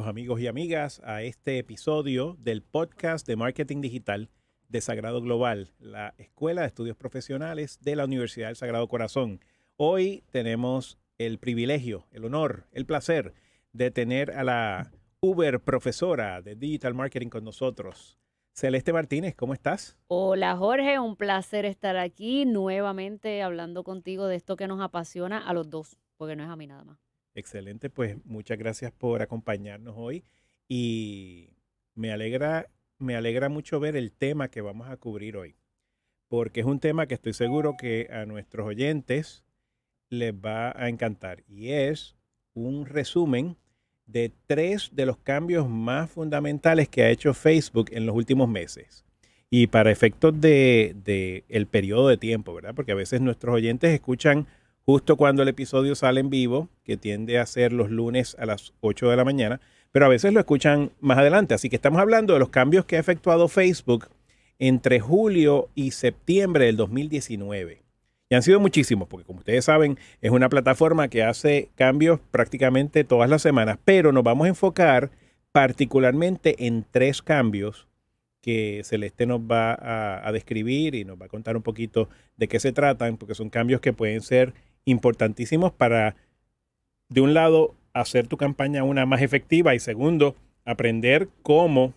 amigos y amigas a este episodio del podcast de marketing digital de Sagrado Global, la Escuela de Estudios Profesionales de la Universidad del Sagrado Corazón. Hoy tenemos el privilegio, el honor, el placer de tener a la Uber profesora de Digital Marketing con nosotros. Celeste Martínez, ¿cómo estás? Hola Jorge, un placer estar aquí nuevamente hablando contigo de esto que nos apasiona a los dos, porque no es a mí nada más. Excelente, pues muchas gracias por acompañarnos hoy y me alegra, me alegra mucho ver el tema que vamos a cubrir hoy, porque es un tema que estoy seguro que a nuestros oyentes les va a encantar y es un resumen de tres de los cambios más fundamentales que ha hecho Facebook en los últimos meses. Y para efectos de, de el periodo de tiempo, ¿verdad? Porque a veces nuestros oyentes escuchan justo cuando el episodio sale en vivo, que tiende a ser los lunes a las 8 de la mañana, pero a veces lo escuchan más adelante. Así que estamos hablando de los cambios que ha efectuado Facebook entre julio y septiembre del 2019. Y han sido muchísimos, porque como ustedes saben, es una plataforma que hace cambios prácticamente todas las semanas, pero nos vamos a enfocar particularmente en tres cambios que Celeste nos va a, a, describir y nos va a contar un poquito de qué se tratan, porque son cambios que pueden ser importantísimos para, de un lado, hacer tu campaña una más efectiva y segundo, aprender cómo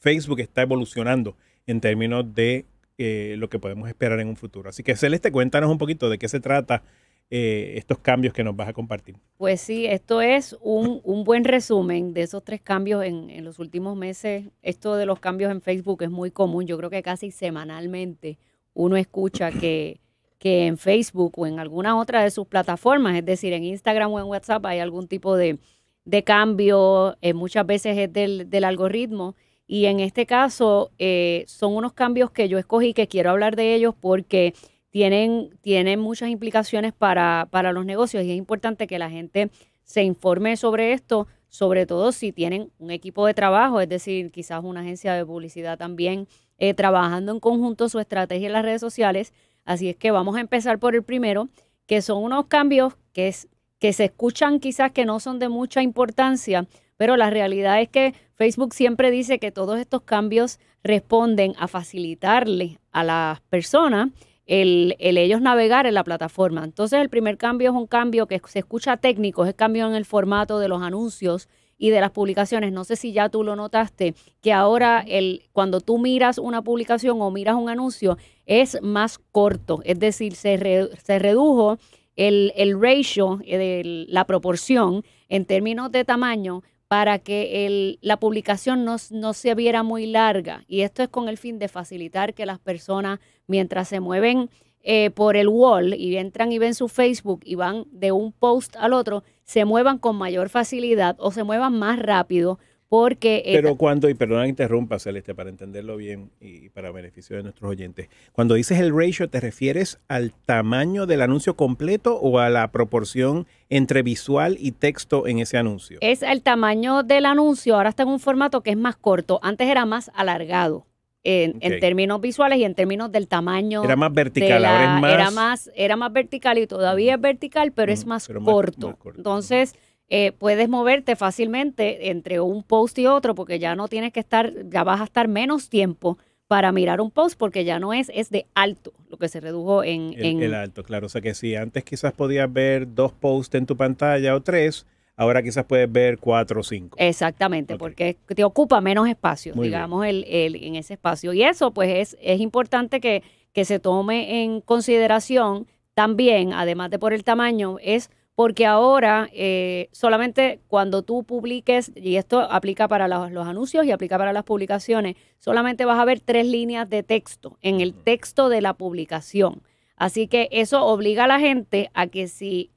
Facebook está evolucionando en términos de eh, lo que podemos esperar en un futuro. Así que Celeste, cuéntanos un poquito de qué se trata eh, estos cambios que nos vas a compartir. Pues sí, esto es un, un buen resumen de esos tres cambios en, en, los últimos meses. Esto de los cambios en Facebook es muy común. Yo creo que casi semanalmente uno escucha que que en Facebook o en alguna otra de sus plataformas, es decir, en Instagram o en WhatsApp hay algún tipo de, de cambio, eh, muchas veces es del, del, algoritmo. Y en este caso eh, son unos cambios que yo escogí que quiero hablar de ellos porque tienen, tienen muchas implicaciones para, para los negocios y es importante que la gente se informe sobre esto, sobre todo si tienen un equipo de trabajo, es decir, quizás una agencia de publicidad también eh, trabajando en conjunto su estrategia en las redes sociales Así es que vamos a empezar por el primero, que son unos cambios que, es, que se escuchan quizás que no son de mucha importancia, pero la realidad es que Facebook siempre dice que todos estos cambios responden a facilitarle a las personas el, el, ellos navegar en la plataforma. Entonces el primer cambio es un cambio que se escucha técnico, es el cambio en el formato de los anuncios y de las publicaciones. No sé si ya tú lo notaste, que ahora el, cuando tú miras una publicación o miras un anuncio es más corto, es decir, se, se redujo el, el ratio, de la proporción en términos de tamaño para que el, la publicación no, no, se viera muy larga. Y esto es con el fin de facilitar que las personas, mientras se mueven eh, por el wall y entran y ven su Facebook y van de un post al otro, se muevan con mayor facilidad o se muevan más rápido porque... Pero cuando, y perdona que interrumpa, Celeste, para entenderlo bien y para beneficio de nuestros oyentes, cuando dices el ratio, ¿te refieres al tamaño del anuncio completo o a la proporción entre visual y texto en ese anuncio? Es el tamaño del anuncio, ahora está en un formato que es más corto, antes era más alargado en, okay. en, términos visuales y en términos del tamaño. Era más vertical, la, ahora es más... Era más, era más vertical y todavía es vertical, pero mm, es más, pero corto. Más, más corto. Entonces, eh, puedes moverte fácilmente entre un post y otro porque ya no tienes que estar, ya vas a estar menos tiempo para mirar un post porque ya no es, es de alto lo que se redujo en... El, en... el alto, claro. O sea que si antes quizás podías ver dos posts en tu pantalla o tres, ahora quizás puedes ver cuatro o cinco. Exactamente, okay. porque te ocupa menos espacio, Muy digamos, el, el, en ese espacio. Y eso, pues, es, es importante que, que se tome en consideración también, además de por el tamaño, es porque ahora eh, solamente cuando tú publiques, y esto aplica para los, los, anuncios y aplica para las publicaciones, solamente vas a ver tres líneas de texto en el texto de la publicación. Así que eso obliga a la gente a que si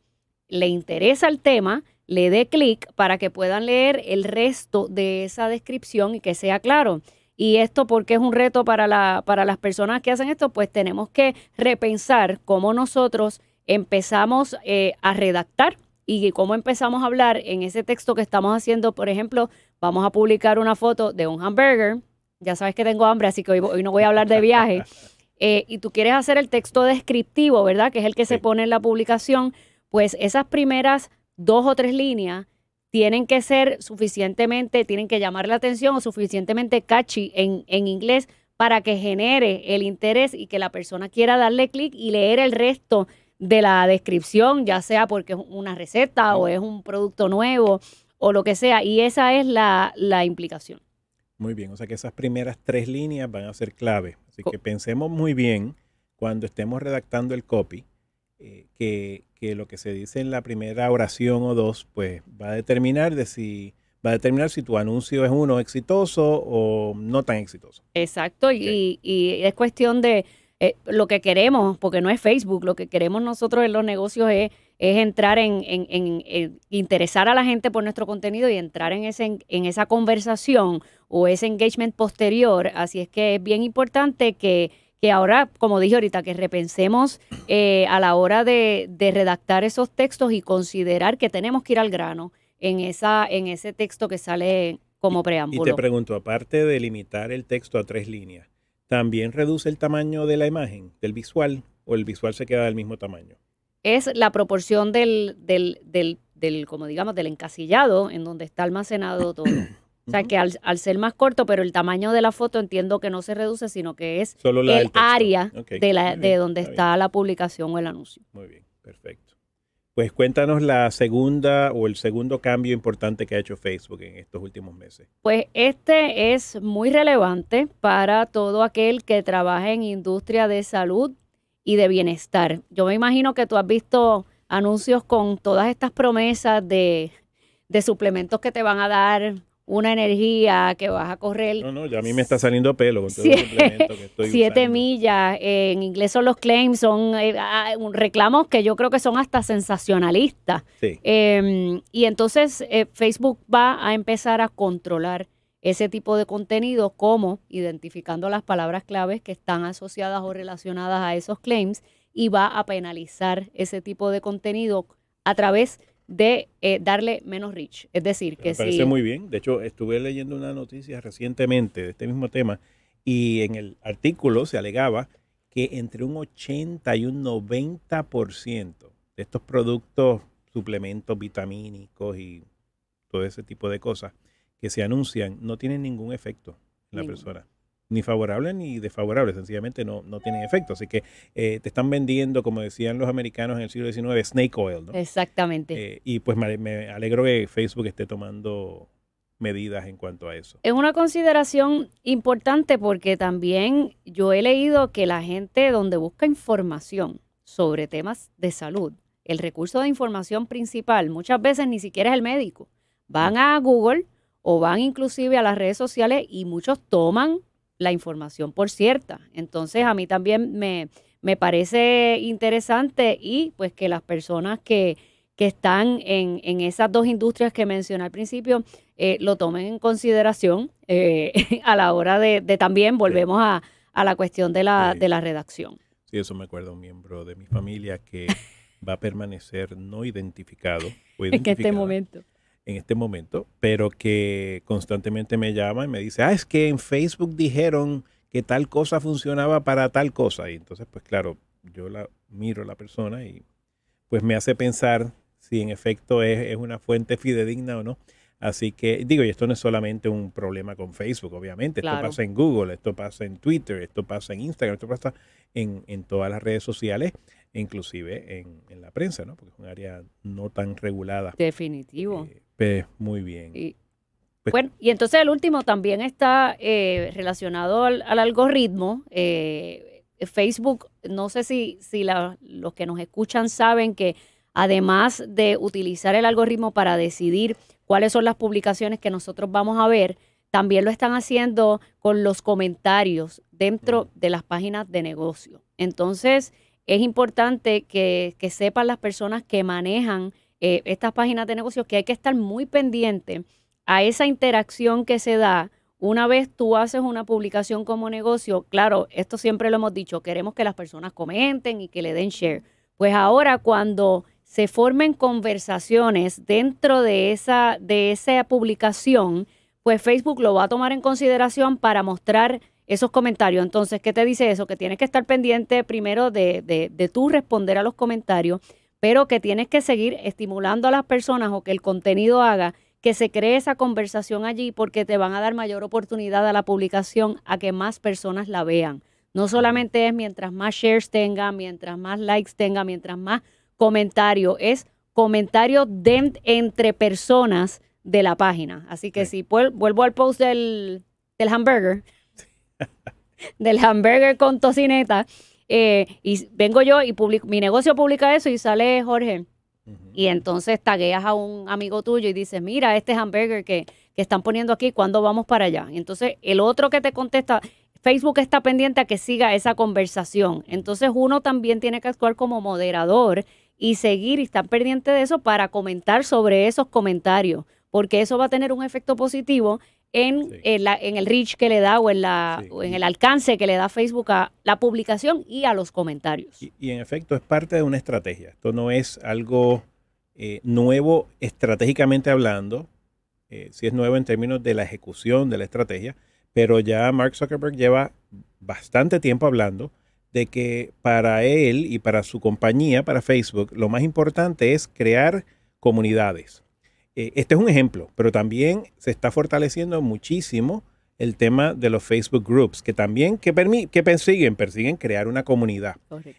le interesa el tema, le dé clic para que puedan leer el resto de esa descripción y que sea claro. Y esto porque es un reto para, la, para las personas que hacen esto, pues tenemos que repensar cómo nosotros empezamos eh, a redactar y cómo empezamos a hablar en ese texto que estamos haciendo. Por ejemplo, vamos a publicar una foto de un hamburger. Ya sabes que tengo hambre, así que hoy, hoy no voy a hablar de viaje. Eh, y tú quieres hacer el texto descriptivo, ¿verdad? Que es el que sí. se pone en la publicación. Pues esas primeras dos o tres líneas tienen que ser suficientemente, tienen que llamar la atención o suficientemente catchy en, en inglés para que genere el interés y que la persona quiera darle clic y leer el resto de la descripción, ya sea porque es una receta o es un producto nuevo o lo que sea. Y esa es la, la implicación. Muy bien, o sea que esas primeras tres líneas van a ser clave. Así que pensemos muy bien cuando estemos redactando el copy, eh, que, que, lo que se dice en la primera oración o dos, pues va a determinar de si va a determinar si tu anuncio es uno exitoso o no tan exitoso. Exacto, y, y, es cuestión de eh, lo que queremos, porque no es Facebook, lo que queremos nosotros en los negocios es, es entrar en, en, en, interesar a la gente por nuestro contenido y entrar en, ese, en esa conversación o ese engagement posterior. Así es que es bien importante que que ahora, como dije ahorita, que repensemos eh, a la hora de, de, redactar esos textos y considerar que tenemos que ir al grano en, esa, en ese texto que sale como preámbulo. Y te pregunto, aparte de limitar el texto a tres líneas, ¿también reduce el tamaño de la imagen, del visual, o el visual se queda del mismo tamaño? Es la proporción del, del, del, del como digamos, del encasillado en donde está almacenado todo. O sea, que al, ser más corto, pero el tamaño de la foto entiendo que no se reduce, sino que es el área de, la, de donde está, la publicación o el anuncio. Muy bien, perfecto. Pues cuéntanos la segunda o el segundo cambio importante que ha hecho Facebook en estos últimos meses. Pues este es muy relevante para todo aquel que trabaja en industria de salud y de bienestar. Yo me imagino que tú has visto anuncios con todas estas promesas de, de suplementos que te van a dar una energía que vas a correr. No, no, ya a mí me está saliendo pelo con todo siete, que estoy Siete millas, en inglés son los claims, son eh, ah, reclamos que yo creo que son hasta sensacionalistas. Sí. Em, y entonces eh, Facebook va a empezar a controlar ese tipo de contenido como identificando las palabras claves que están asociadas o relacionadas a esos claims y va a penalizar ese tipo de contenido a través de eh, darle menos reach. Es decir, que Me parece muy bien. De hecho, estuve leyendo una noticia recientemente de este mismo tema y en el artículo se alegaba que entre un 80 y un 90% de estos productos, suplementos vitamínicos y todo ese tipo de cosas que se anuncian no tienen ningún efecto en la persona ni favorable ni desfavorable, sencillamente no, no tienen efecto. Así que eh, te están vendiendo, como decían los americanos en el siglo XIX, snake oil. ¿no? Exactamente. Eh, y pues me, alegro que Facebook esté tomando medidas en cuanto a eso. Es una consideración importante porque también yo he leído que la gente donde busca información sobre temas de salud, el recurso de información principal muchas veces ni siquiera es el médico. Van a Google o van inclusive a las redes sociales y muchos toman la información por cierta. Entonces a mí también me, me parece interesante y pues que las personas que, que están en, en, esas dos industrias que mencioné al principio eh, lo tomen en consideración eh, a la hora de, de también volvemos a, a, la cuestión de la, de la redacción. Sí, eso me acuerda un miembro de mi familia que va a permanecer no identificado. en este momento en este momento, pero que constantemente me llama y me dice, ah, es que en Facebook dijeron que tal cosa funcionaba para tal cosa. Y entonces, pues claro, yo la miro a la persona y pues me hace pensar si en efecto es, una fuente fidedigna o no. Así que digo, y esto no es solamente un problema con Facebook, obviamente, esto pasa en Google, esto pasa en Twitter, esto pasa en Instagram, esto pasa en, en todas las redes sociales inclusive en, en, la prensa, ¿no? Porque es un área no tan regulada. Definitivo. Eh, pues muy bien. Y, pues bueno, y entonces el último también está eh, relacionado al, algoritmo. Eh, Facebook, no sé si, si los que nos escuchan saben que además de utilizar el algoritmo para decidir cuáles son las publicaciones que nosotros vamos a ver, también lo están haciendo con los comentarios dentro de las páginas de negocio. Entonces, es importante que, sepan las personas que manejan eh, estas páginas de negocios que hay que estar muy pendiente a esa interacción que se da una vez tú haces una publicación como negocio. Claro, esto siempre lo hemos dicho, queremos que las personas comenten y que le den share. Pues ahora cuando se formen conversaciones dentro de esa, de esa publicación, pues Facebook lo va a tomar en consideración para mostrar esos comentarios. Entonces, ¿qué te dice eso? Que tienes que estar pendiente primero de, de, de tú responder a los comentarios, pero que tienes que seguir estimulando a las personas o que el contenido haga que se cree esa conversación allí porque te van a dar mayor oportunidad a la publicación a que más personas la vean. No solamente es mientras más shares tenga, mientras más likes tenga, mientras más comentarios, es comentarios de, entre personas de la página. Así que si vuelvo al post del, del hamburger, del hamburger con tocineta, eh, y vengo yo y publico, mi negocio publica eso y sale Jorge. Y entonces tagueas a un amigo tuyo y dices, mira, este hamburger que, que están poniendo aquí, ¿cuándo vamos para allá? Y entonces el otro que te contesta, Facebook está pendiente a que siga esa conversación. Entonces uno también tiene que actuar como moderador y seguir y estar pendiente de eso para comentar sobre esos comentarios, porque eso va a tener un efecto positivo en, en, el reach que le da o en, la, en el alcance que le da Facebook a la publicación y a los comentarios. Y, en efecto es parte de una estrategia. Esto no es algo eh, nuevo estratégicamente hablando, eh, si es nuevo en términos de la ejecución de la estrategia, pero ya Mark Zuckerberg lleva bastante tiempo hablando de que para él y para su compañía, para Facebook, lo más importante es crear comunidades. Eh, este es un ejemplo, pero también se está fortaleciendo muchísimo el tema de los Facebook Groups, que también que, que persiguen, persiguen crear una comunidad.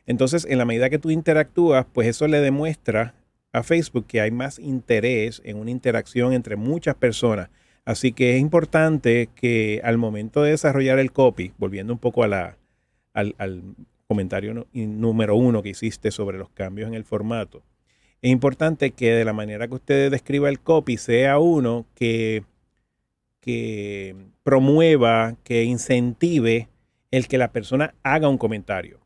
Entonces, en la medida que tú interactúas, pues eso le demuestra a Facebook que hay más interés en una interacción entre muchas personas. Así que es importante que al momento de desarrollar el copy, volviendo un poco a la, al, al comentario número uno que hiciste sobre los cambios en el formato, es importante que de la manera que usted describa el copy sea uno que, que promueva, que incentive el que la persona haga un comentario.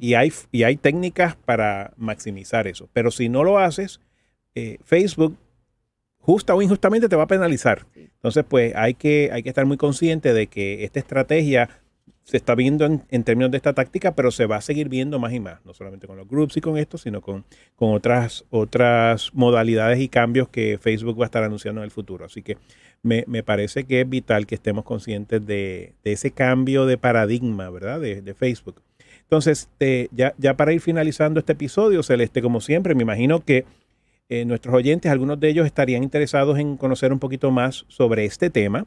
Y, hay, y hay técnicas para maximizar eso. Pero si no lo haces, eh, Facebook justa o injustamente te va a penalizar. Entonces, pues hay que, hay que estar muy consciente de que esta estrategia se está viendo en, términos de esta táctica, pero se va a seguir viendo más y más, no solamente con los groups y con esto, sino con, con otras, otras modalidades y cambios que Facebook va a estar anunciando en el futuro. Así que me, parece que es vital que estemos conscientes de, ese cambio de paradigma, ¿verdad? De, Facebook. Entonces, ya, ya para ir finalizando este episodio, Celeste, como siempre, me imagino que eh, nuestros oyentes, algunos de ellos estarían interesados en conocer un poquito más sobre este tema.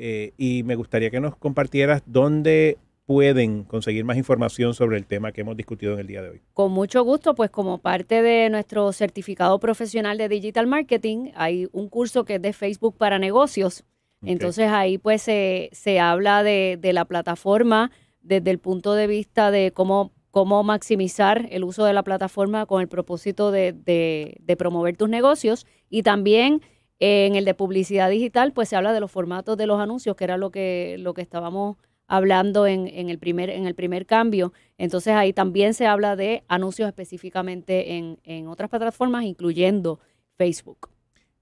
Eh, y me gustaría que nos compartieras dónde pueden conseguir más información sobre el tema que hemos discutido en el día de hoy. Con mucho gusto, pues como parte de nuestro certificado profesional de Digital Marketing, hay un curso que es de Facebook para negocios. Entonces ahí pues se, habla de, la plataforma desde el punto de vista de cómo, cómo maximizar el uso de la plataforma con el propósito de, de promover tus negocios y también en el de publicidad digital, pues se habla de los formatos de los anuncios, que era lo que, lo que estábamos hablando en, el primer, en el primer cambio. Entonces ahí también se habla de anuncios específicamente en, en otras plataformas, incluyendo Facebook.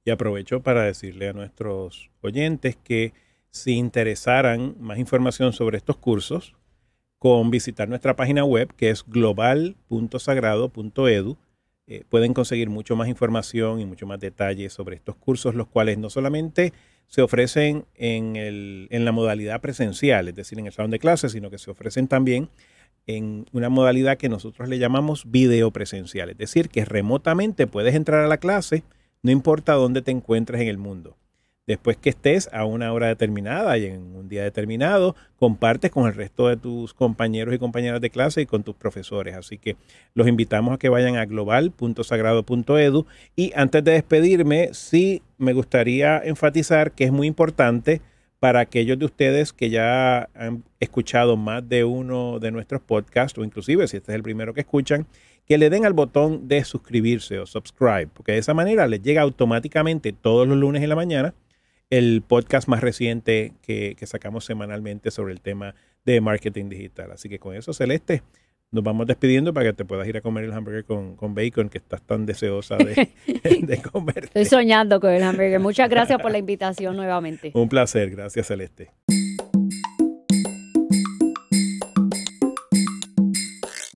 Y aprovecho para decirle a nuestros oyentes que si interesaran más información sobre estos cursos, con visitar nuestra página web que es global.sagrado.edu eh, pueden conseguir mucho más información y mucho más detalles sobre estos cursos, los cuales no solamente se ofrecen en, el, en la modalidad presencial, es decir, en el salón de clases, sino que se ofrecen también en una modalidad que nosotros le llamamos video presencial, es decir, que remotamente puedes entrar a la clase, no importa dónde te encuentres en el mundo. Después que estés a una hora determinada y en un día determinado, compartes con el resto de tus compañeros y compañeras de clase y con tus profesores. Así que los invitamos a que vayan a global.sagrado.edu. Y antes de despedirme, sí me gustaría enfatizar que es muy importante para aquellos de ustedes que ya han escuchado más de uno de nuestros podcasts, o inclusive si este es el primero que escuchan, que le den al botón de suscribirse o subscribe, porque de esa manera les llega automáticamente todos los lunes en la mañana el podcast más reciente que, sacamos semanalmente sobre el tema de marketing digital. Así que con eso, Celeste, nos vamos despidiendo para que te puedas ir a comer el hamburger con, bacon que estás tan deseosa de, de comer. Estoy soñando con el hamburger. Muchas gracias por la invitación nuevamente. Un placer, gracias Celeste.